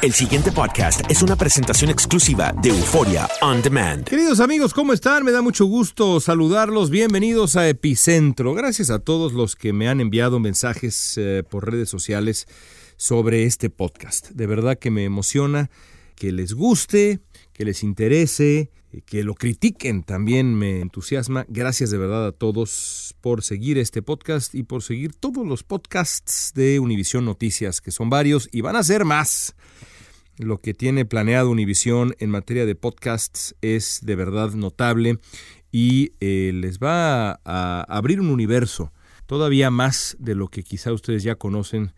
El siguiente podcast es una presentación exclusiva de Euforia On Demand. Queridos amigos, ¿cómo están? Me da mucho gusto saludarlos. Bienvenidos a Epicentro. Gracias a todos los que me han enviado mensajes eh, por redes sociales sobre este podcast. De verdad que me emociona que les guste, que les interese, que lo critiquen también me entusiasma. Gracias de verdad a todos por seguir este podcast y por seguir todos los podcasts de Univisión Noticias, que son varios y van a ser más. Lo que tiene planeado Univisión en materia de podcasts es de verdad notable y eh, les va a abrir un universo todavía más de lo que quizá ustedes ya conocen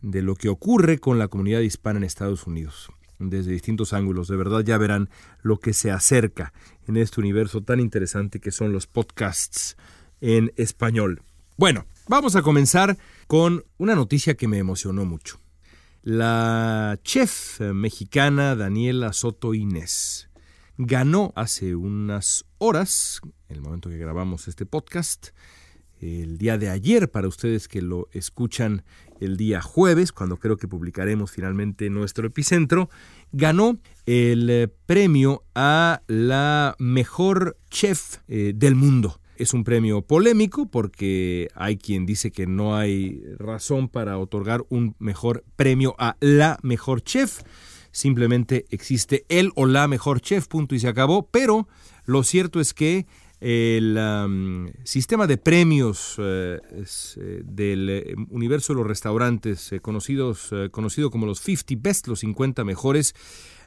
de lo que ocurre con la comunidad hispana en Estados Unidos desde distintos ángulos. De verdad ya verán lo que se acerca en este universo tan interesante que son los podcasts en español. Bueno, vamos a comenzar con una noticia que me emocionó mucho. La chef mexicana Daniela Soto Inés ganó hace unas horas, en el momento que grabamos este podcast, el día de ayer para ustedes que lo escuchan el día jueves, cuando creo que publicaremos finalmente nuestro epicentro, ganó el eh, premio a la mejor chef eh, del mundo. Es un premio polémico porque hay quien dice que no hay razón para otorgar un mejor premio a la mejor chef. Simplemente existe el o la mejor chef, punto y se acabó. Pero lo cierto es que el sistema de premios eh, eh, del eh, universo de los restaurantes, conocidos, conocido como los 50 Best, los 50 mejores,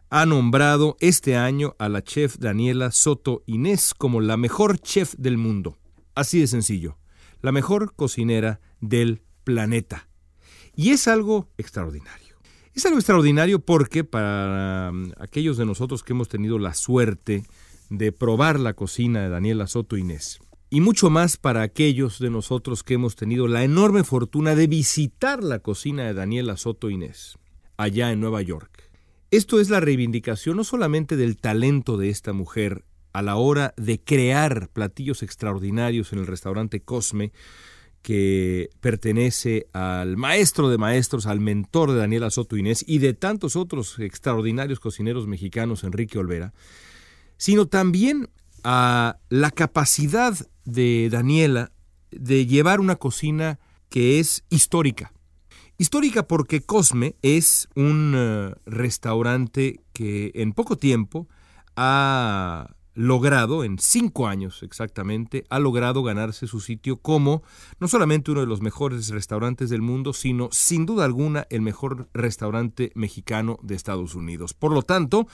ha nombrado este año a la chef Daniela Soto Inés como la mejor chef del mundo. Así de sencillo, la mejor cocinera del planeta. Y es algo extraordinario. Es algo extraordinario porque para aquellos de nosotros que hemos tenido la suerte de probar la cocina de Daniela Soto Inés. Y mucho más para aquellos de nosotros que hemos tenido la enorme fortuna de visitar la cocina de Daniela Soto Inés, allá en Nueva York. Esto es la reivindicación no solamente del talento de esta mujer a la hora de crear platillos extraordinarios en el restaurante Cosme, que pertenece al maestro de maestros, al mentor de Daniela Soto Inés y de tantos otros extraordinarios cocineros mexicanos, Enrique Olvera, sino también a la capacidad de Daniela de llevar una cocina que es histórica. Histórica porque Cosme es un uh, restaurante que en poco tiempo ha logrado, en cinco años exactamente, ha logrado ganarse su sitio como no solamente uno de los mejores restaurantes del mundo, sino sin duda alguna el mejor restaurante mexicano de Estados Unidos. Por lo tanto,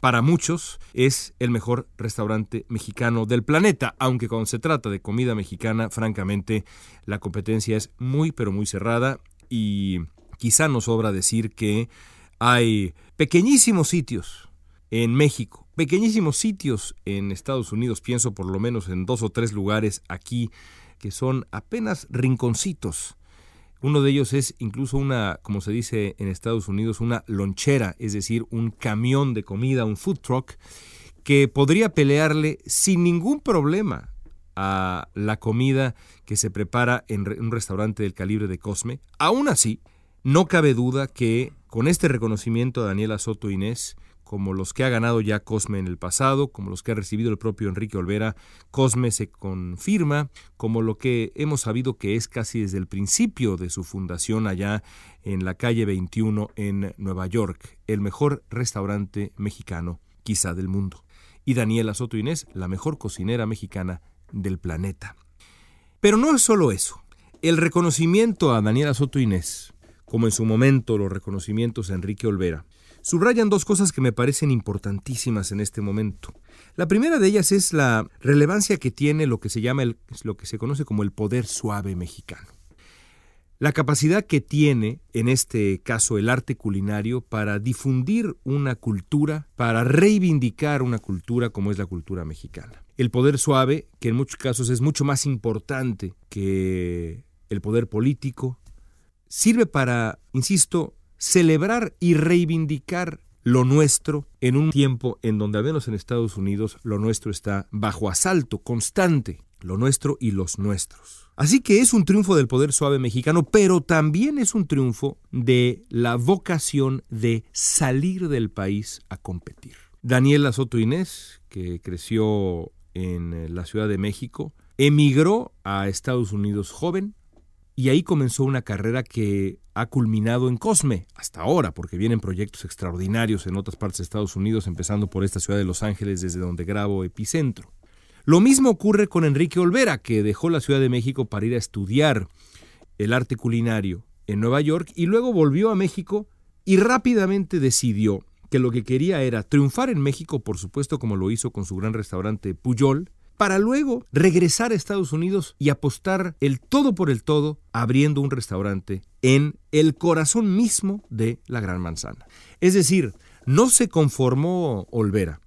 para muchos es el mejor restaurante mexicano del planeta, aunque cuando se trata de comida mexicana, francamente, la competencia es muy pero muy cerrada y Quizá nos sobra decir que hay pequeñísimos sitios en México, pequeñísimos sitios en Estados Unidos, pienso por lo menos en dos o tres lugares aquí, que son apenas rinconcitos. Uno de ellos es incluso una, como se dice en Estados Unidos, una lonchera, es decir, un camión de comida, un food truck, que podría pelearle sin ningún problema a la comida que se prepara en un restaurante del calibre de Cosme. Aún así, no cabe duda que con este reconocimiento a Daniela Soto Inés, como los que ha ganado ya Cosme en el pasado, como los que ha recibido el propio Enrique Olvera, Cosme se confirma como lo que hemos sabido que es casi desde el principio de su fundación allá en la calle 21 en Nueva York, el mejor restaurante mexicano quizá del mundo. Y Daniela Soto Inés, la mejor cocinera mexicana del planeta. Pero no es solo eso. El reconocimiento a Daniela Soto Inés, como en su momento los reconocimientos a Enrique Olvera, subrayan dos cosas que me parecen importantísimas en este momento. La primera de ellas es la relevancia que tiene lo que se llama el, lo que se conoce como el poder suave mexicano. La capacidad que tiene, en este caso, el arte culinario para difundir una cultura, para reivindicar una cultura como es la cultura mexicana. El poder suave, que en muchos casos es mucho más importante que el poder político, sirve para, insisto, celebrar y reivindicar lo nuestro en un tiempo en donde, al menos en Estados Unidos, lo nuestro está bajo asalto constante, lo nuestro y los nuestros. Así que es un triunfo del poder suave mexicano, pero también es un triunfo de la vocación de salir del país a competir. Daniela Soto Inés, que creció en la Ciudad de México, emigró a Estados Unidos joven y ahí comenzó una carrera que ha culminado en Cosme hasta ahora, porque vienen proyectos extraordinarios en otras partes de Estados Unidos, empezando por esta ciudad de Los Ángeles, desde donde grabo Epicentro. Lo mismo ocurre con Enrique Olvera, que dejó la Ciudad de México para ir a estudiar el arte culinario en Nueva York y luego volvió a México y rápidamente decidió que lo que quería era triunfar en México, por supuesto como lo hizo con su gran restaurante Puyol, para luego regresar a Estados Unidos y apostar el todo por el todo abriendo un restaurante en el corazón mismo de la Gran Manzana. Es decir, no se conformó Olvera,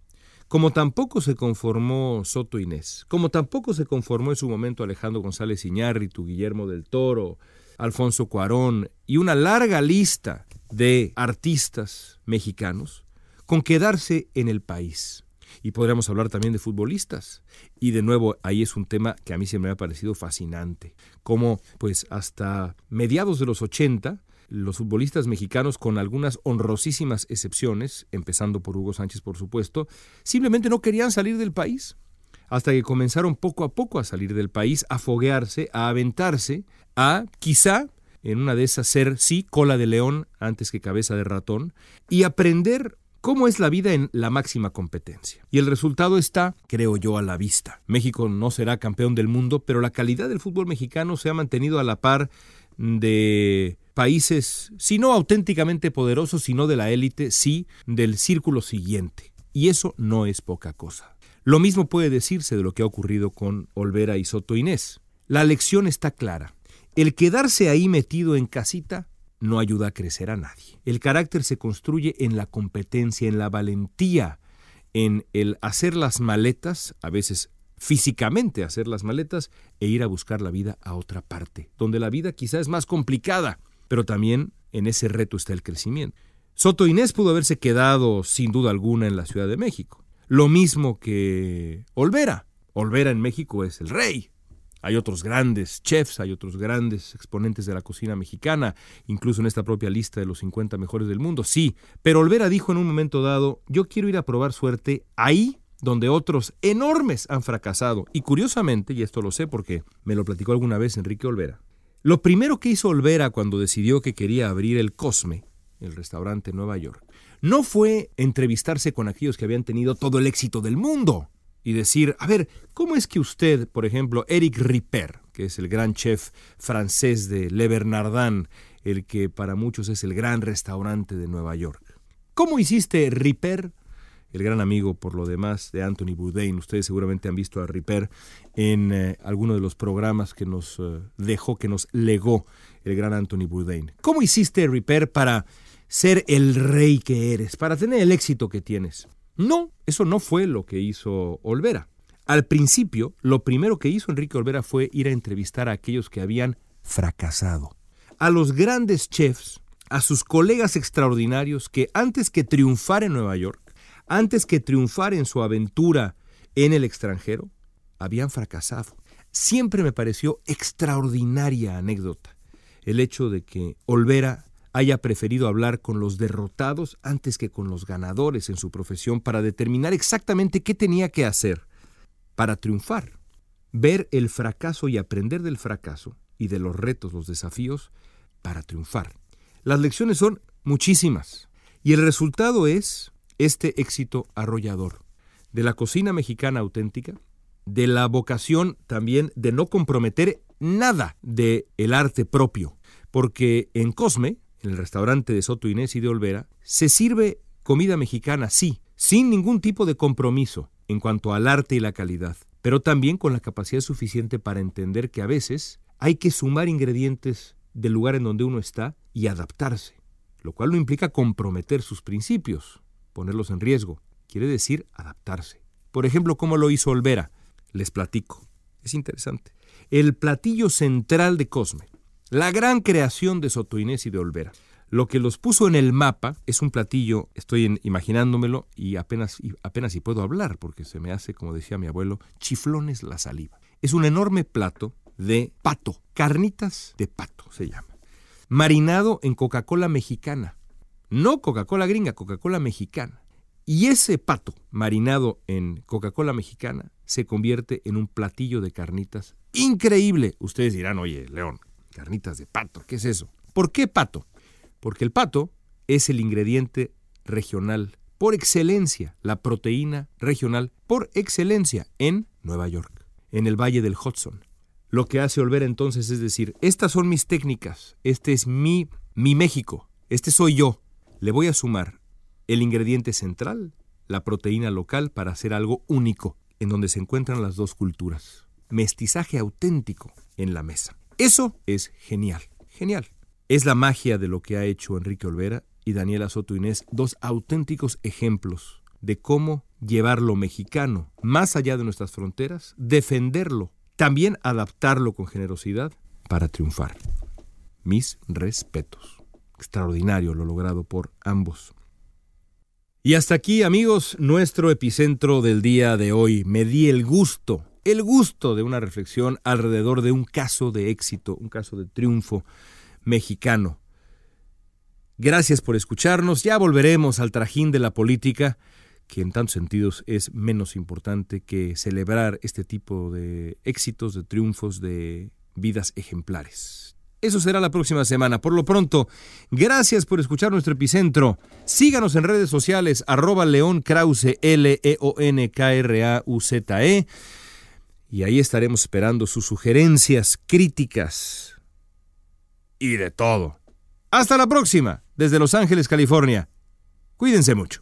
como tampoco se conformó Soto Inés, como tampoco se conformó en su momento Alejandro González Iñárritu, Guillermo del Toro, Alfonso Cuarón y una larga lista de artistas mexicanos con quedarse en el país. Y podríamos hablar también de futbolistas. Y de nuevo, ahí es un tema que a mí se me ha parecido fascinante. Como, pues, hasta mediados de los 80, los futbolistas mexicanos, con algunas honrosísimas excepciones, empezando por Hugo Sánchez, por supuesto, simplemente no querían salir del país. Hasta que comenzaron poco a poco a salir del país, a foguearse, a aventarse, a quizá en una de esas ser, sí, cola de león antes que cabeza de ratón, y aprender cómo es la vida en la máxima competencia. Y el resultado está, creo yo, a la vista. México no será campeón del mundo, pero la calidad del fútbol mexicano se ha mantenido a la par de países, si no auténticamente poderosos, sino de la élite, sí, del círculo siguiente. Y eso no es poca cosa. Lo mismo puede decirse de lo que ha ocurrido con Olvera y Soto Inés. La lección está clara. El quedarse ahí metido en casita no ayuda a crecer a nadie. El carácter se construye en la competencia, en la valentía, en el hacer las maletas, a veces físicamente hacer las maletas e ir a buscar la vida a otra parte, donde la vida quizá es más complicada, pero también en ese reto está el crecimiento. Soto Inés pudo haberse quedado sin duda alguna en la Ciudad de México. Lo mismo que Olvera. Olvera en México es el rey. Hay otros grandes chefs, hay otros grandes exponentes de la cocina mexicana, incluso en esta propia lista de los 50 mejores del mundo, sí. Pero Olvera dijo en un momento dado, yo quiero ir a probar suerte ahí donde otros enormes han fracasado. Y curiosamente, y esto lo sé porque me lo platicó alguna vez Enrique Olvera, lo primero que hizo Olvera cuando decidió que quería abrir el Cosme, el restaurante en Nueva York, no fue entrevistarse con aquellos que habían tenido todo el éxito del mundo y decir, a ver, ¿cómo es que usted, por ejemplo, Eric Ripper, que es el gran chef francés de Le Bernardin, el que para muchos es el gran restaurante de Nueva York, ¿cómo hiciste, Ripper, el gran amigo por lo demás de Anthony Bourdain. Ustedes seguramente han visto a Ripper en eh, alguno de los programas que nos eh, dejó, que nos legó el gran Anthony Bourdain. ¿Cómo hiciste, Ripper, para ser el rey que eres, para tener el éxito que tienes? No, eso no fue lo que hizo Olvera. Al principio, lo primero que hizo Enrique Olvera fue ir a entrevistar a aquellos que habían fracasado. A los grandes chefs, a sus colegas extraordinarios que antes que triunfar en Nueva York, antes que triunfar en su aventura en el extranjero, habían fracasado. Siempre me pareció extraordinaria anécdota el hecho de que Olvera haya preferido hablar con los derrotados antes que con los ganadores en su profesión para determinar exactamente qué tenía que hacer para triunfar. Ver el fracaso y aprender del fracaso y de los retos, los desafíos, para triunfar. Las lecciones son muchísimas y el resultado es este éxito arrollador de la cocina mexicana auténtica, de la vocación también de no comprometer nada de el arte propio, porque en Cosme, en el restaurante de Soto Inés y de Olvera, se sirve comida mexicana, sí, sin ningún tipo de compromiso en cuanto al arte y la calidad, pero también con la capacidad suficiente para entender que a veces hay que sumar ingredientes del lugar en donde uno está y adaptarse, lo cual no implica comprometer sus principios, ponerlos en riesgo, quiere decir adaptarse. Por ejemplo, ¿cómo lo hizo Olvera? Les platico. Es interesante. El platillo central de Cosme, la gran creación de Soto Inés y de Olvera. Lo que los puso en el mapa es un platillo, estoy imaginándomelo y apenas, apenas si puedo hablar porque se me hace, como decía mi abuelo, chiflones la saliva. Es un enorme plato de pato, carnitas de pato se llama, marinado en Coca-Cola mexicana. No Coca-Cola gringa, Coca-Cola mexicana. Y ese pato marinado en Coca-Cola mexicana se convierte en un platillo de carnitas increíble. Ustedes dirán, oye, León, carnitas de pato, ¿qué es eso? ¿Por qué pato? Porque el pato es el ingrediente regional por excelencia, la proteína regional por excelencia en Nueva York, en el Valle del Hudson. Lo que hace Olvera entonces es decir, estas son mis técnicas, este es mi, mi México, este soy yo. Le voy a sumar el ingrediente central, la proteína local, para hacer algo único, en donde se encuentran las dos culturas. Mestizaje auténtico en la mesa. Eso es genial, genial. Es la magia de lo que ha hecho Enrique Olvera y Daniela Soto Inés, dos auténticos ejemplos de cómo llevar lo mexicano más allá de nuestras fronteras, defenderlo, también adaptarlo con generosidad para triunfar. Mis respetos. Extraordinario lo logrado por ambos. Y hasta aquí, amigos, nuestro epicentro del día de hoy. Me di el gusto, el gusto de una reflexión alrededor de un caso de éxito, un caso de triunfo mexicano. Gracias por escucharnos. Ya volveremos al trajín de la política, que en tantos sentidos es menos importante que celebrar este tipo de éxitos, de triunfos, de vidas ejemplares. Eso será la próxima semana. Por lo pronto, gracias por escuchar nuestro epicentro. Síganos en redes sociales, arroba León Krause, L-E-O-N-K-R-A-U-Z-E. E. Y ahí estaremos esperando sus sugerencias, críticas y de todo. Hasta la próxima, desde Los Ángeles, California. Cuídense mucho.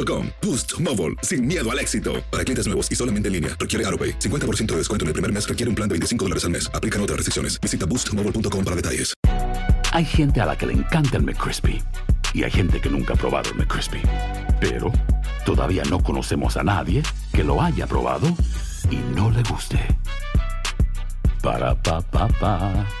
Boost Mobile, sin miedo al éxito. Para clientes nuevos y solamente en línea, requiere AroPay. 50% de descuento en el primer mes requiere un plan de 25 dólares al mes. Aplican otras restricciones. Visita boostmobile.com para detalles. Hay gente a la que le encanta el McCrispy y hay gente que nunca ha probado el McCrispy. Pero todavía no conocemos a nadie que lo haya probado y no le guste. Para pa pa pa.